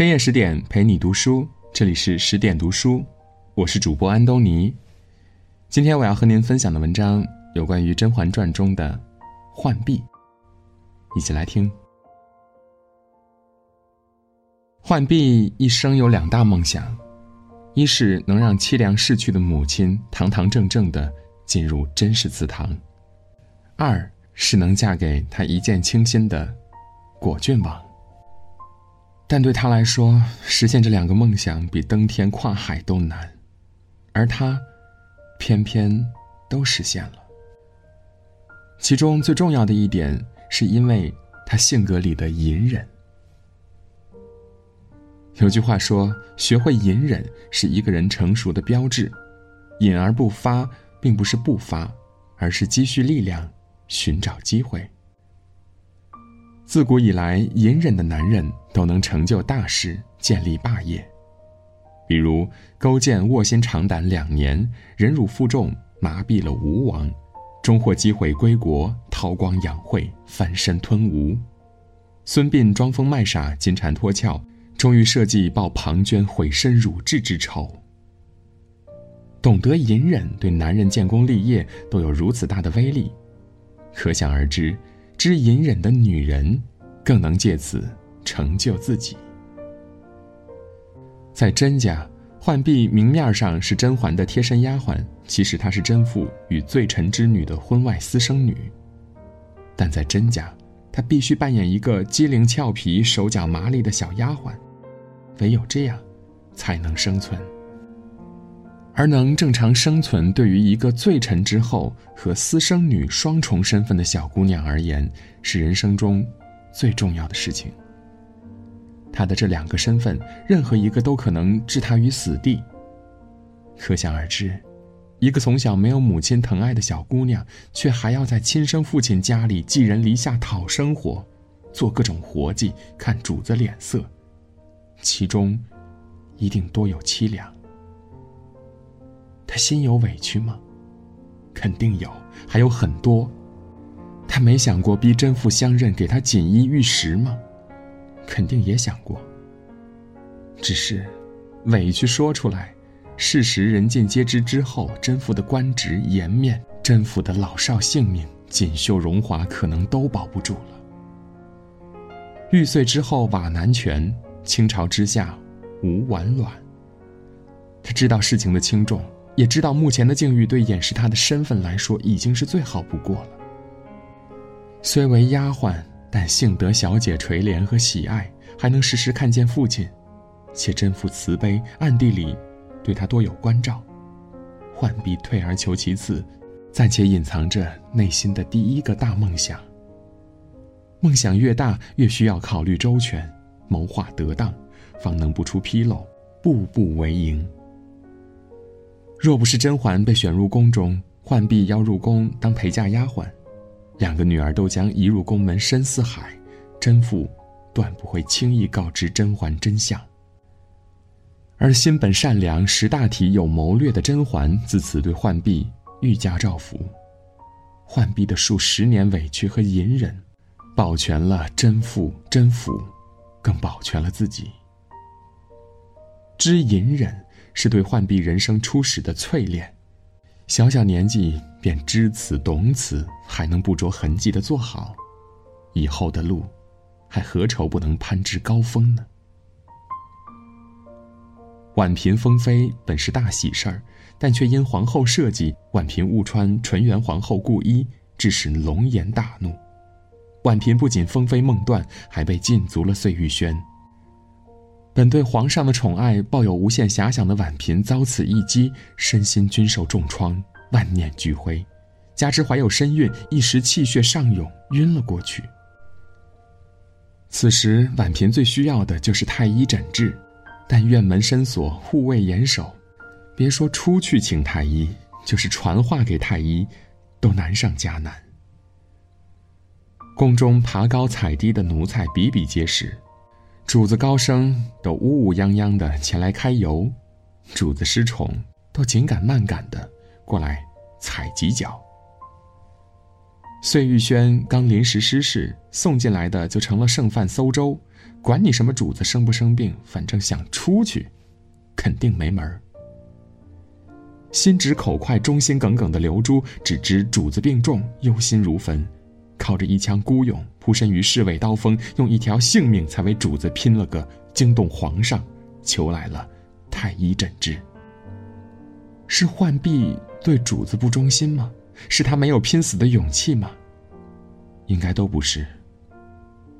深夜十点陪你读书，这里是十点读书，我是主播安东尼。今天我要和您分享的文章有关于《甄嬛传》中的浣碧，一起来听。浣碧一生有两大梦想，一是能让凄凉逝去的母亲堂堂正正的进入真实祠堂，二是能嫁给他一见倾心的果郡王。但对他来说，实现这两个梦想比登天跨海都难，而他，偏偏都实现了。其中最重要的一点，是因为他性格里的隐忍。有句话说：“学会隐忍是一个人成熟的标志。隐而不发，并不是不发，而是积蓄力量，寻找机会。”自古以来，隐忍的男人都能成就大事，建立霸业。比如勾践卧薪尝胆两年，忍辱负重，麻痹了吴王，终获机会归国，韬光养晦，翻身吞吴。孙膑装疯卖傻，金蝉脱壳，终于设计报庞涓毁身辱质之仇。懂得隐忍，对男人建功立业都有如此大的威力，可想而知。知隐忍的女人，更能借此成就自己。在甄家，浣碧明面上是甄嬛的贴身丫鬟，其实她是甄父与罪臣之女的婚外私生女。但在甄家，她必须扮演一个机灵俏皮、手脚麻利的小丫鬟，唯有这样，才能生存。而能正常生存，对于一个罪臣之后和私生女双重身份的小姑娘而言，是人生中最重要的事情。她的这两个身份，任何一个都可能置她于死地。可想而知，一个从小没有母亲疼爱的小姑娘，却还要在亲生父亲家里寄人篱下讨生活，做各种活计，看主子脸色，其中一定多有凄凉。他心有委屈吗？肯定有，还有很多。他没想过逼甄父相认，给他锦衣玉食吗？肯定也想过。只是，委屈说出来，事实人尽皆知之后，甄父的官职、颜面、甄府的老少性命、锦绣荣华，可能都保不住了。玉碎之后瓦难全，倾巢之下无完卵。他知道事情的轻重。也知道目前的境遇对掩饰他的身份来说已经是最好不过了。虽为丫鬟，但幸得小姐垂怜和喜爱，还能时时看见父亲，且真父慈悲，暗地里对他多有关照。浣碧退而求其次，暂且隐藏着内心的第一个大梦想。梦想越大，越需要考虑周全，谋划得当，方能不出纰漏，步步为营。若不是甄嬛被选入宫中，浣碧要入宫当陪嫁丫鬟，两个女儿都将移入宫门深似海，甄父断不会轻易告知甄嬛真相。而心本善良、识大体、有谋略的甄嬛，自此对浣碧愈加照拂。浣碧的数十年委屈和隐忍，保全了甄父、甄府，更保全了自己。知隐忍。是对浣碧人生初始的淬炼，小小年纪便知此懂此，还能不着痕迹的做好，以后的路，还何愁不能攀至高峰呢？婉嫔封妃本是大喜事儿，但却因皇后设计，婉嫔误穿纯元皇后故衣，致使龙颜大怒。婉嫔不仅封妃梦断，还被禁足了碎玉轩。本对皇上的宠爱抱有无限遐想的婉嫔遭此一击，身心均受重创，万念俱灰，加之怀有身孕，一时气血上涌，晕了过去。此时婉嫔最需要的就是太医诊治，但院门深锁，护卫严守，别说出去请太医，就是传话给太医，都难上加难。宫中爬高踩低的奴才比比皆是。主子高升都呜呜泱泱的前来开油，主子失宠都紧赶慢赶的过来踩几脚。碎玉轩刚临时失事，送进来的就成了剩饭馊粥，管你什么主子生不生病，反正想出去，肯定没门儿。心直口快、忠心耿耿的刘珠，只知主子病重，忧心如焚，靠着一腔孤勇，扑身于侍卫刀锋，用一条性命才为主子拼了个惊动皇上，求来了太医诊治。是浣碧对主子不忠心吗？是他没有拼死的勇气吗？应该都不是。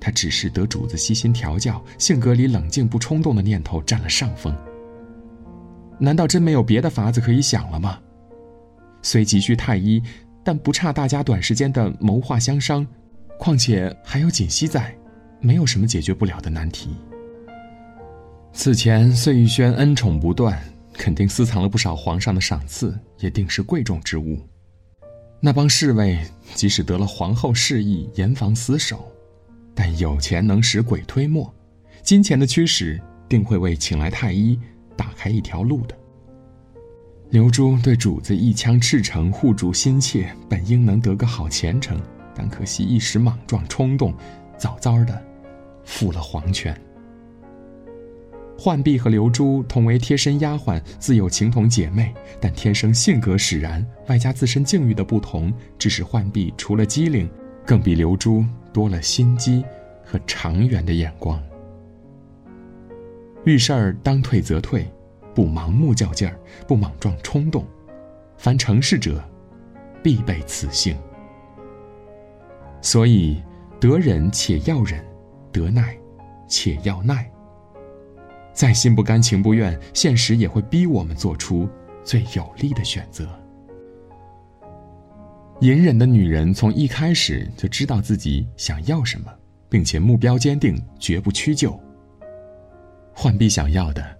他只是得主子悉心调教，性格里冷静不冲动的念头占了上风。难道真没有别的法子可以想了吗？虽急需太医，但不差大家短时间的谋划相商。况且还有锦溪在，没有什么解决不了的难题。此前碎玉轩恩宠不断，肯定私藏了不少皇上的赏赐，也定是贵重之物。那帮侍卫即使得了皇后示意严防死守，但有钱能使鬼推磨，金钱的驱使定会为请来太医。打开一条路的。刘珠对主子一腔赤诚、护主心切，本应能得个好前程，但可惜一时莽撞冲动，早早的负了皇权。浣碧和刘珠同为贴身丫鬟，自有情同姐妹，但天生性格使然，外加自身境遇的不同，致使浣碧除了机灵，更比刘珠多了心机和长远的眼光。遇事儿当退则退，不盲目较劲儿，不莽撞冲动。凡成事者，必备此性。所以，得忍且要忍，得耐且要耐。再心不甘情不愿，现实也会逼我们做出最有利的选择。隐忍的女人从一开始就知道自己想要什么，并且目标坚定，绝不屈就。浣碧想要的，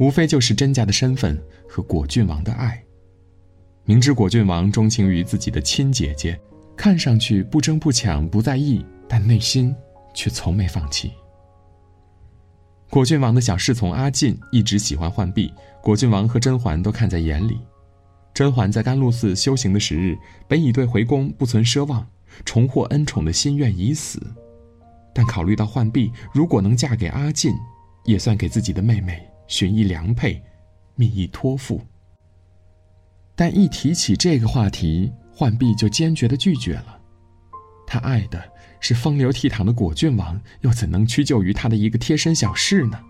无非就是甄家的身份和果郡王的爱。明知果郡王钟情于自己的亲姐姐，看上去不争不抢不在意，但内心却从没放弃。果郡王的小侍从阿进一直喜欢浣碧，果郡王和甄嬛都看在眼里。甄嬛在甘露寺修行的时日，本已对回宫不存奢望，重获恩宠的心愿已死，但考虑到浣碧如果能嫁给阿进，也算给自己的妹妹寻一良配，觅一托付。但一提起这个话题，浣碧就坚决的拒绝了。她爱的是风流倜傥的果郡王，又怎能屈就于他的一个贴身小侍呢？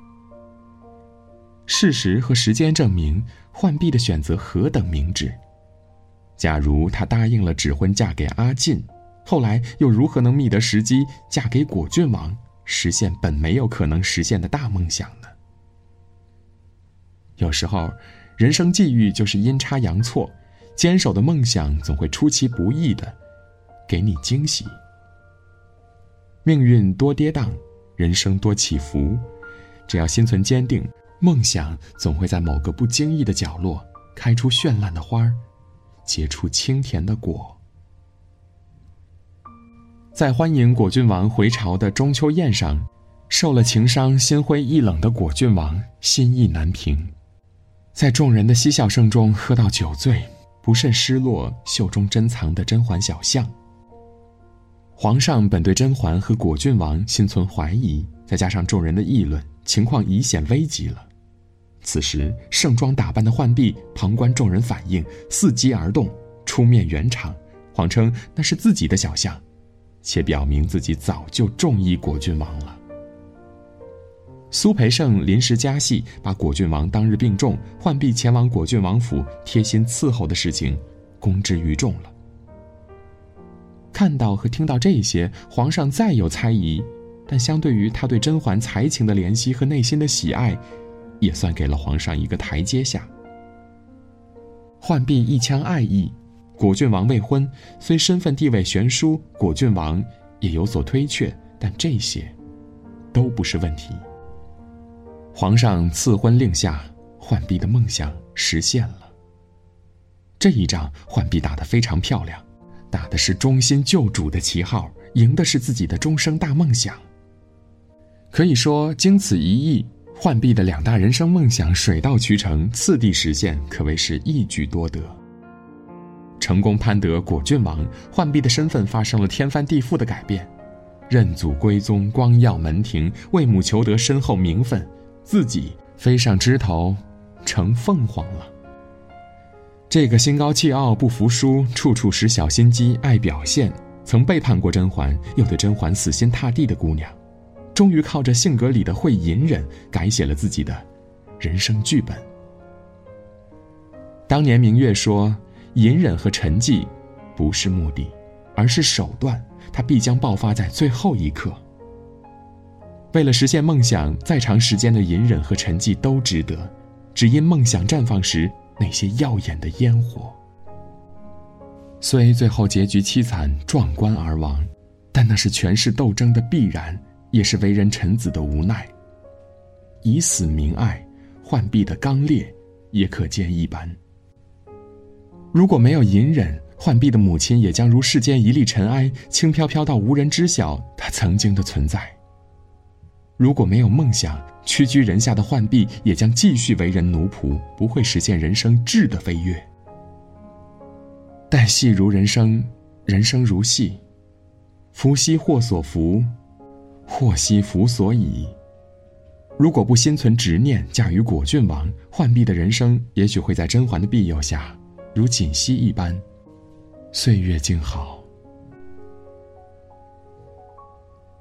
事实和时间证明，浣碧的选择何等明智。假如她答应了指婚嫁给阿晋，后来又如何能觅得时机嫁给果郡王？实现本没有可能实现的大梦想呢？有时候，人生际遇就是阴差阳错，坚守的梦想总会出其不意的给你惊喜。命运多跌宕，人生多起伏，只要心存坚定，梦想总会在某个不经意的角落开出绚烂的花儿，结出清甜的果。在欢迎果郡王回朝的中秋宴上，受了情伤、心灰意冷的果郡王心意难平，在众人的嬉笑声中喝到酒醉，不慎失落袖中珍藏的甄嬛小象。皇上本对甄嬛和果郡王心存怀疑，再加上众人的议论，情况已显危急了。此时盛装打扮的浣碧旁观众人反应，伺机而动，出面圆场，谎称那是自己的小象。且表明自己早就中意果郡王了。苏培盛临时加戏，把果郡王当日病重，浣碧前往果郡王府贴心伺候的事情公之于众了。看到和听到这些，皇上再有猜疑，但相对于他对甄嬛才情的怜惜和内心的喜爱，也算给了皇上一个台阶下。浣碧一腔爱意。果郡王未婚，虽身份地位悬殊，果郡王也有所推却，但这些，都不是问题。皇上赐婚令下，浣碧的梦想实现了。这一仗，浣碧打得非常漂亮，打的是忠心救主的旗号，赢的是自己的终生大梦想。可以说，经此一役，浣碧的两大人生梦想水到渠成，次第实现，可谓是一举多得。成功攀得果郡王，浣碧的身份发生了天翻地覆的改变。认祖归宗，光耀门庭，为母求得深厚名分，自己飞上枝头，成凤凰了。这个心高气傲、不服输、处处使小心机、爱表现、曾背叛过甄嬛又对甄嬛死心塌地的姑娘，终于靠着性格里的会隐忍，改写了自己的人生剧本。当年明月说：“隐忍和沉寂，不是目的，而是手段，它必将爆发在最后一刻。”为了实现梦想，再长时间的隐忍和沉寂都值得，只因梦想绽放时。那些耀眼的烟火，虽最后结局凄惨壮观而亡，但那是权势斗争的必然，也是为人臣子的无奈。以死明爱，浣碧的刚烈也可见一斑。如果没有隐忍，浣碧的母亲也将如世间一粒尘埃，轻飘飘到无人知晓她曾经的存在。如果没有梦想，屈居人下的浣碧也将继续为人奴仆，不会实现人生质的飞跃。但戏如人生，人生如戏，福兮祸所伏，祸兮福所倚。如果不心存执念，嫁于果郡王，浣碧的人生也许会在甄嬛的庇佑下，如锦溪一般，岁月静好。